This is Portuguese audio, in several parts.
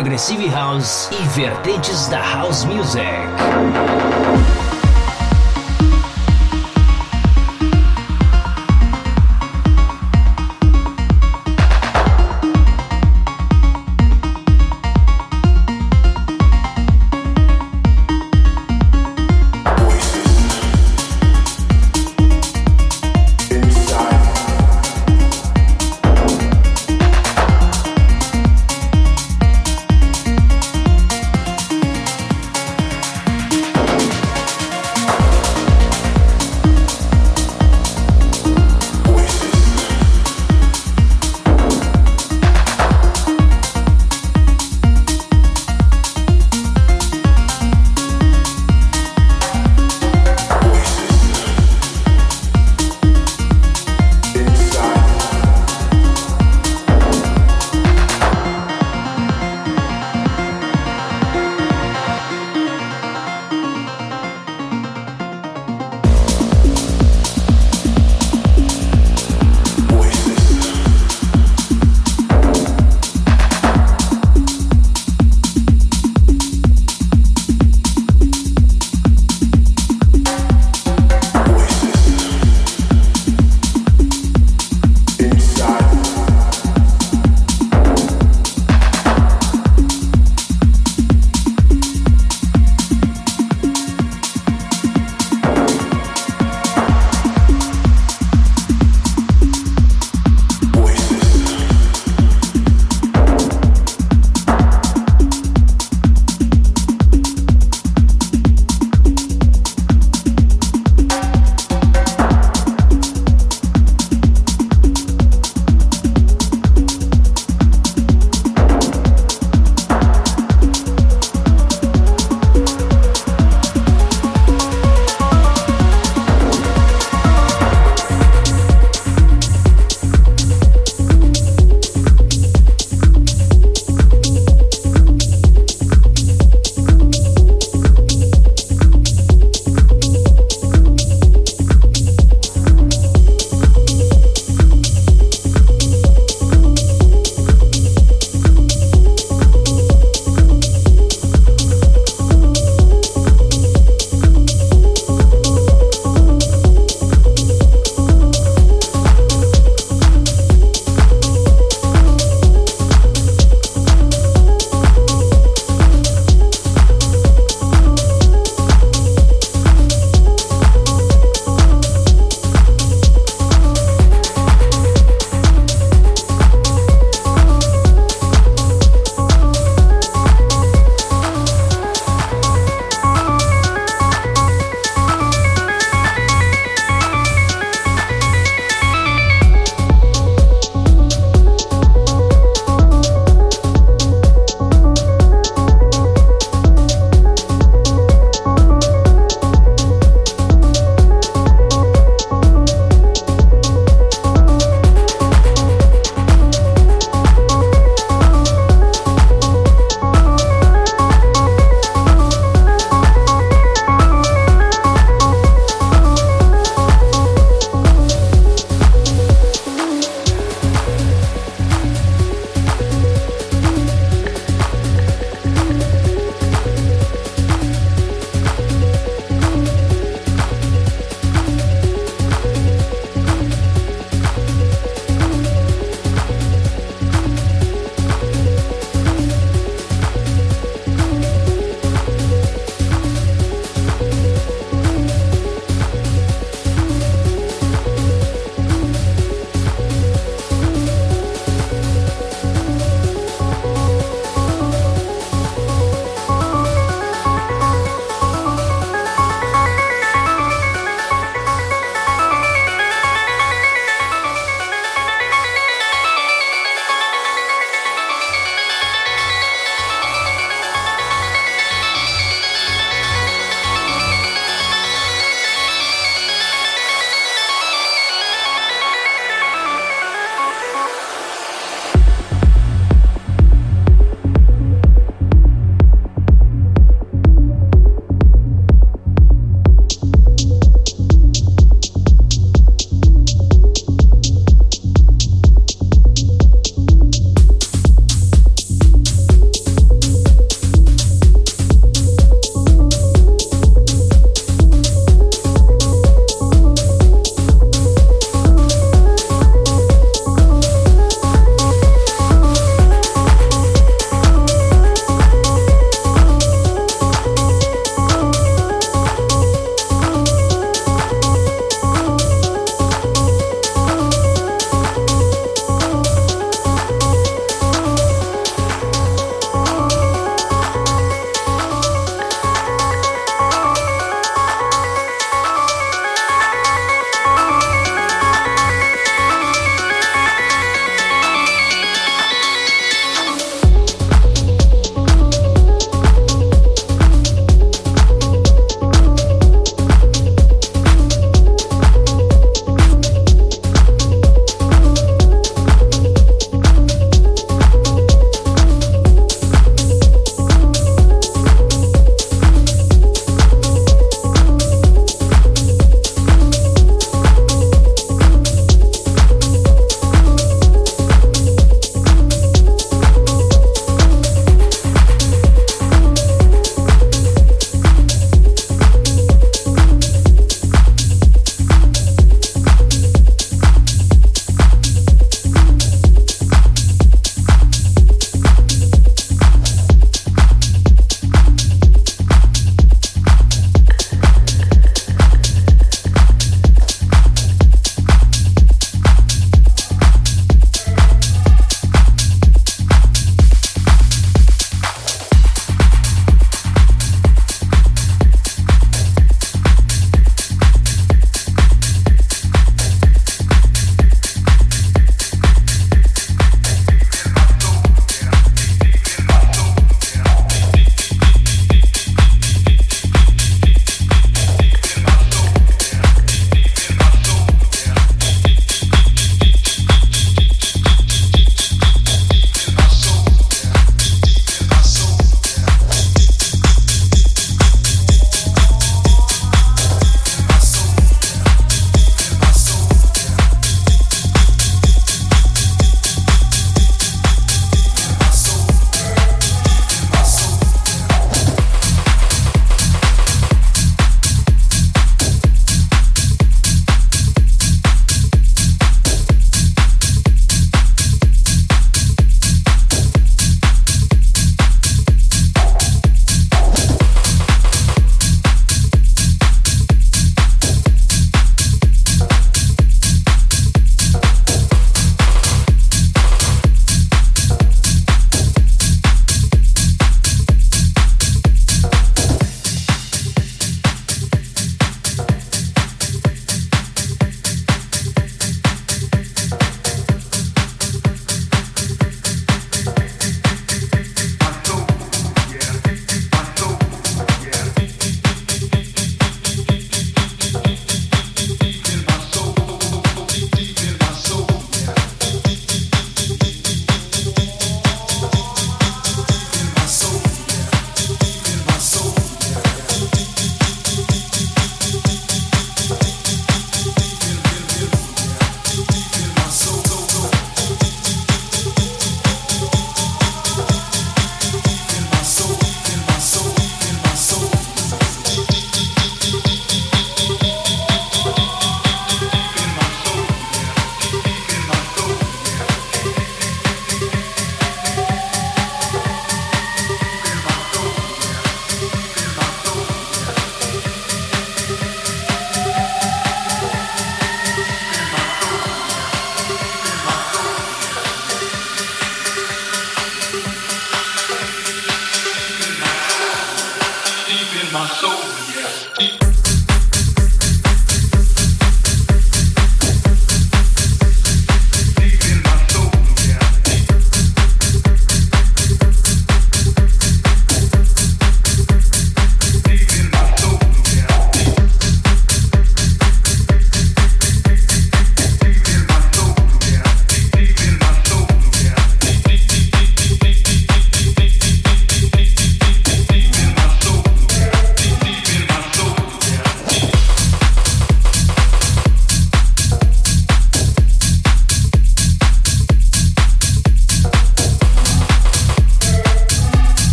Progressive House e vertentes da House Music.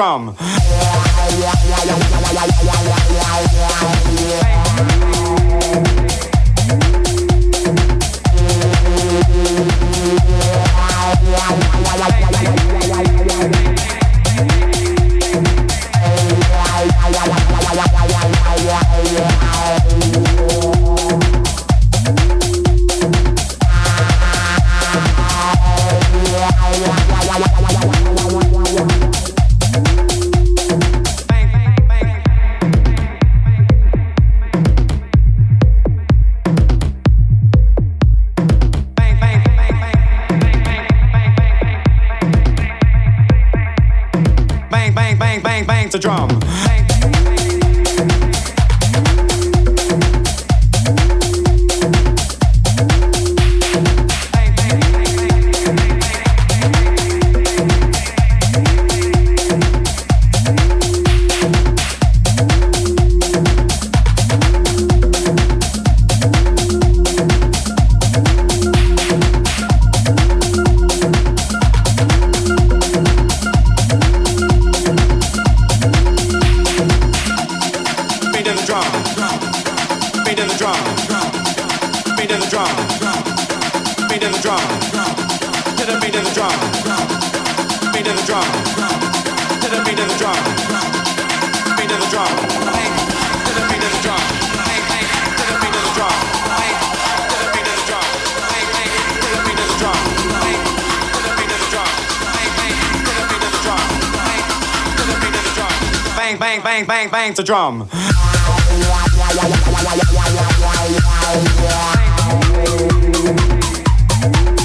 Drum. you.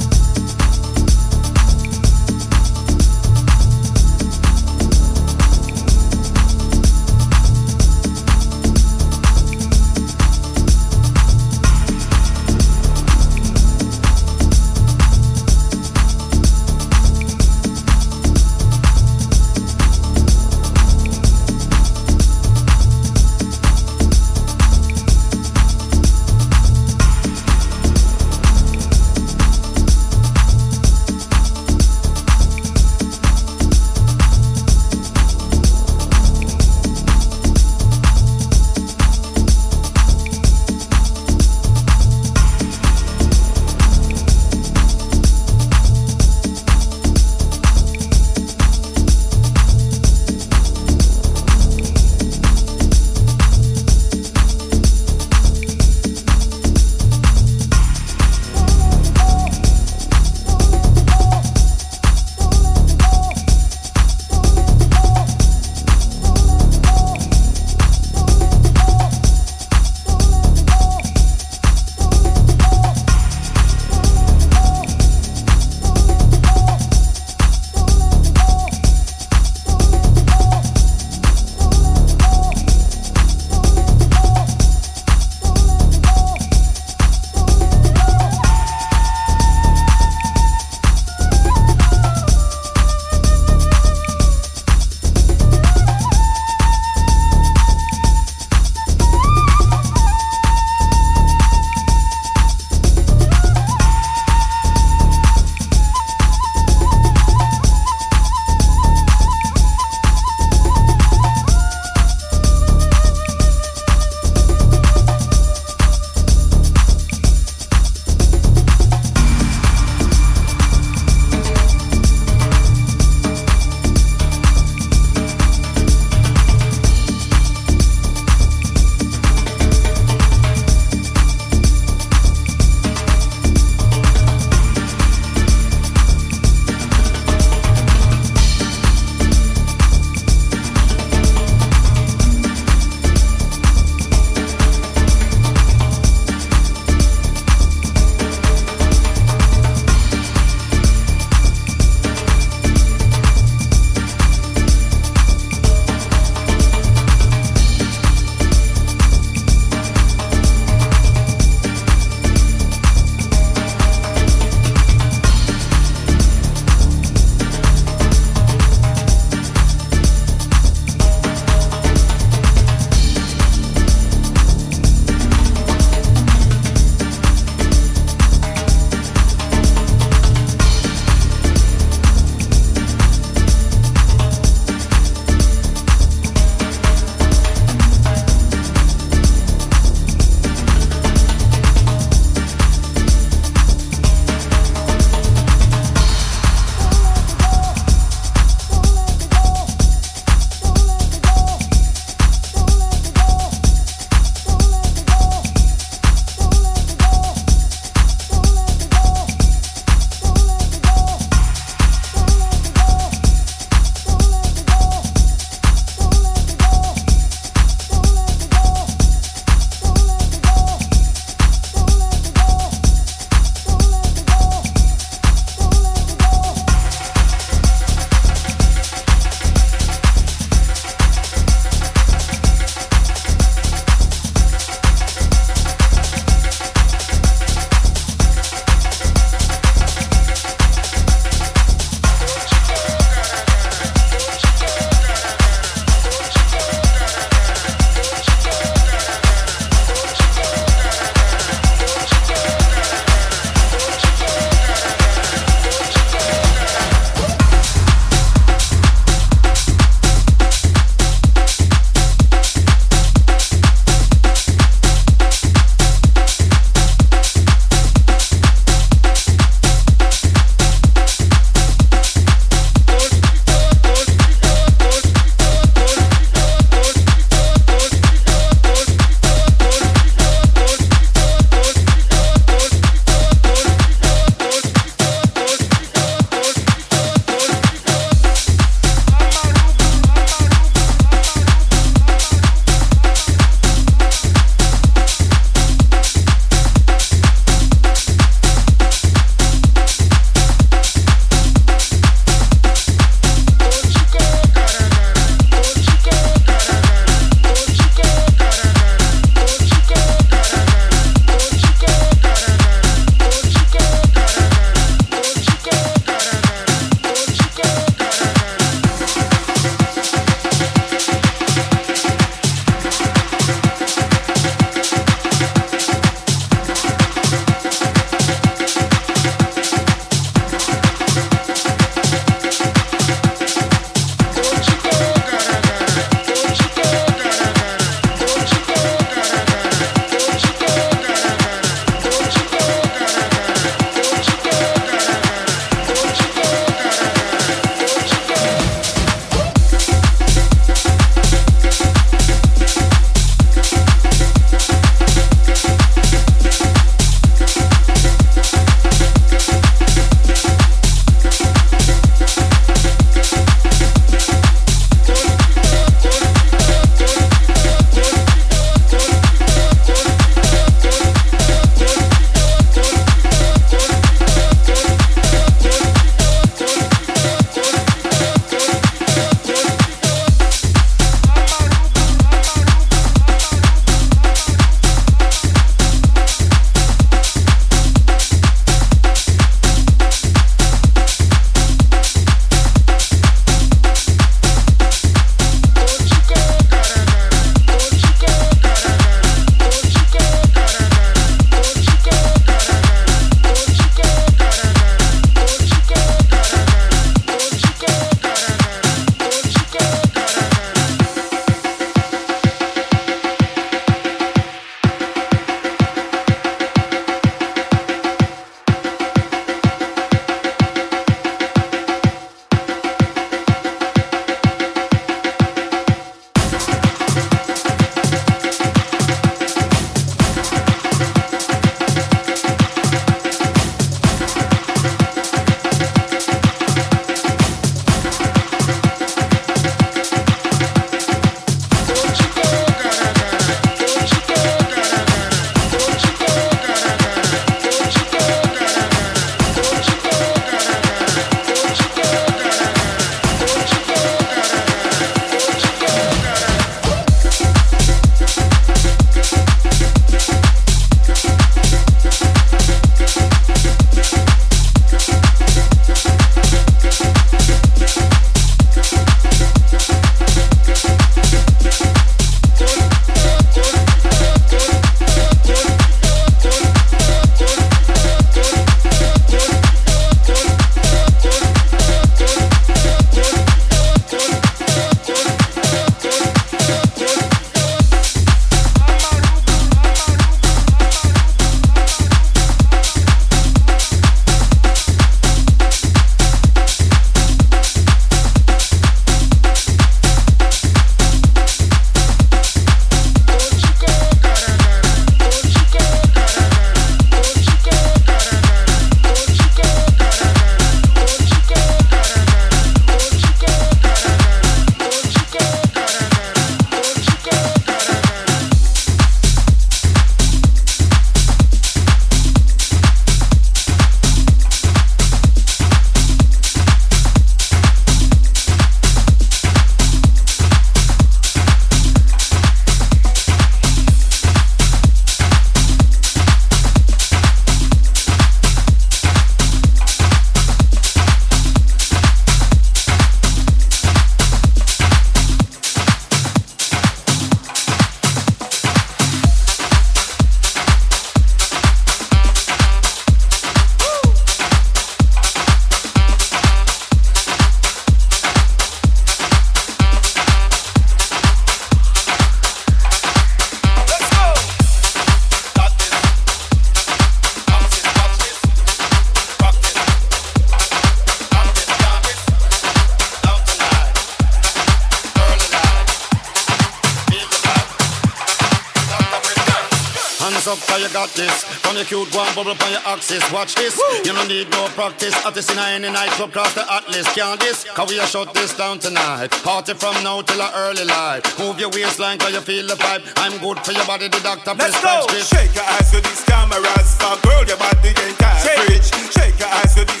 Your cute one bubble on your axis. Watch this. Woo. You don't need no practice. At this in any nightclub, cross the atlas. Can't this? Cause we are shut this down tonight. Party from now till the early light. Move your waistline, cause you feel the vibe. I'm good for your body, the doctor Let's go. Shake your ass to these cameras. For girl, your body ain't average. Shake. Shake your ass to these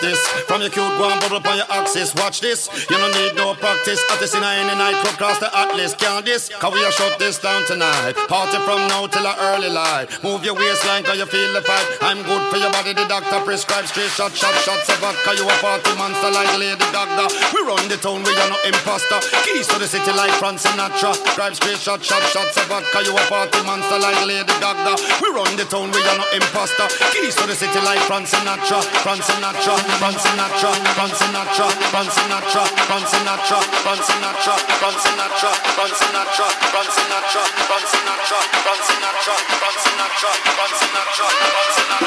this from your cute one bubble upon your axis. Watch this. You don't need no practice. At this in any nightclub, cross the atlas. Can't this? Cause we are shut this down tonight. Party from now till the early light. Move your waistline cause you feel the fight. I'm good for your body. The doctor prescribes straight shot, shot, shots of vodka. You a party monster like Lady Gaga. We run the town, we are no imposter. Keys to the city like Frank Sinatra. Drive straight shot, shot, shots of vodka. You a party monster like Lady Gaga. We run the town, we are no imposter. Keys to the city like Frank Sinatra. Frank Sinatra, Frank Sinatra. Sinatra, Frank Sinatra, Frank Sinatra, Frank Sinatra, Frank Sinatra, Frank Sinatra, Frank Sinatra, Frank Sinatra, Frank Sinatra, Frank Sinatra, Frank Sinatra, Frank Sinatra, Frank Sinatra, Frank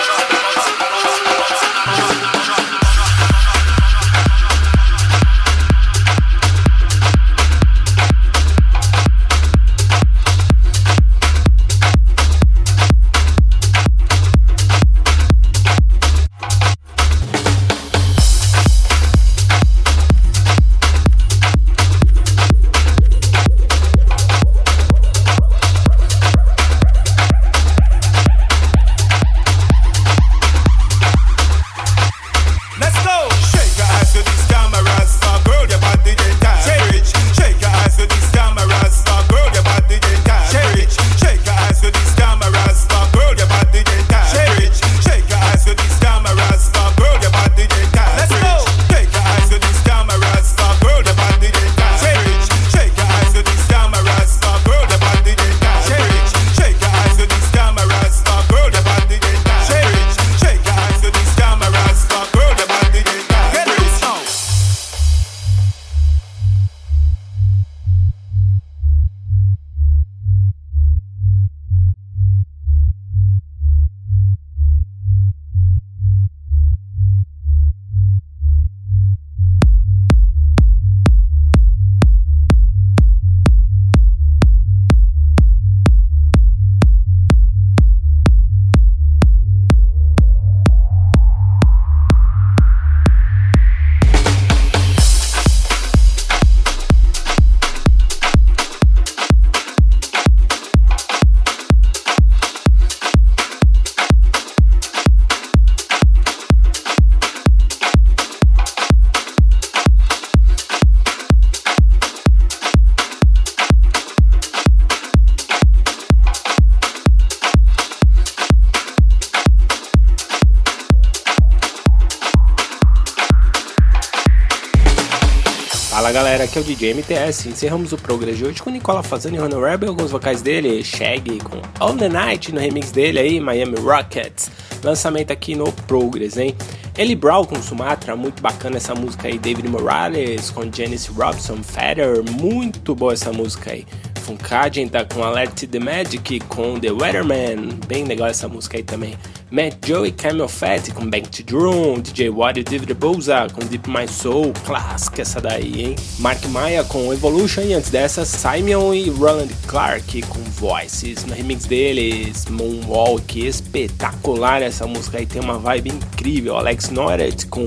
galera, aqui é o DJ MTS. Encerramos o Progress de hoje com Nicola Fazani e Ronald Rebel, alguns vocais dele, Shaggy com All the Night no remix dele aí, Miami Rockets. Lançamento aqui no Progress, hein? Ellie Brown com Sumatra, muito bacana essa música aí. David Morales com Janice Robson, Feather, muito boa essa música aí. Funkagenta com Alert the Magic com The Weatherman, bem legal essa música aí também. Matt Joe e Camel Fat com Bank to Drum, DJ Watt e David Bouza com Deep My Soul, clássica essa daí, hein? Mark Maia com Evolution e antes dessa Simon e Roland Clark com Voices, no remix deles, Moonwalk, espetacular essa música aí, tem uma vibe incrível, Alex Noret com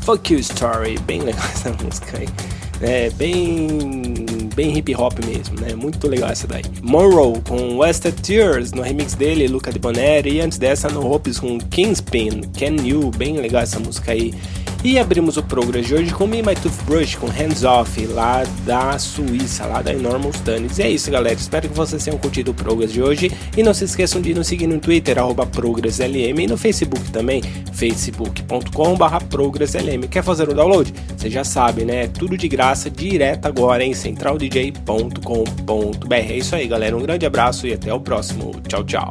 Fuck You Story, bem legal essa música aí. É bem bem hip hop mesmo, né? Muito legal essa daí. Monroe com Wasted Tears no remix dele, Luca de Boneri, e antes dessa no Hopes com Kingspin, Can You, bem legal essa música aí. E abrimos o programa de hoje com Me My Toothbrush, com Hands Off, lá da Suíça, lá da Enormous Tunis. E é isso, galera. Espero que vocês tenham curtido o programa de hoje. E não se esqueçam de nos seguir no Twitter, arroba ProgressLM, e no Facebook também, facebook.com.br ProgressLM. Quer fazer o download? Você já sabe, né? Tudo de graça, direto agora em centraldj.com.br. É isso aí, galera. Um grande abraço e até o próximo. Tchau, tchau.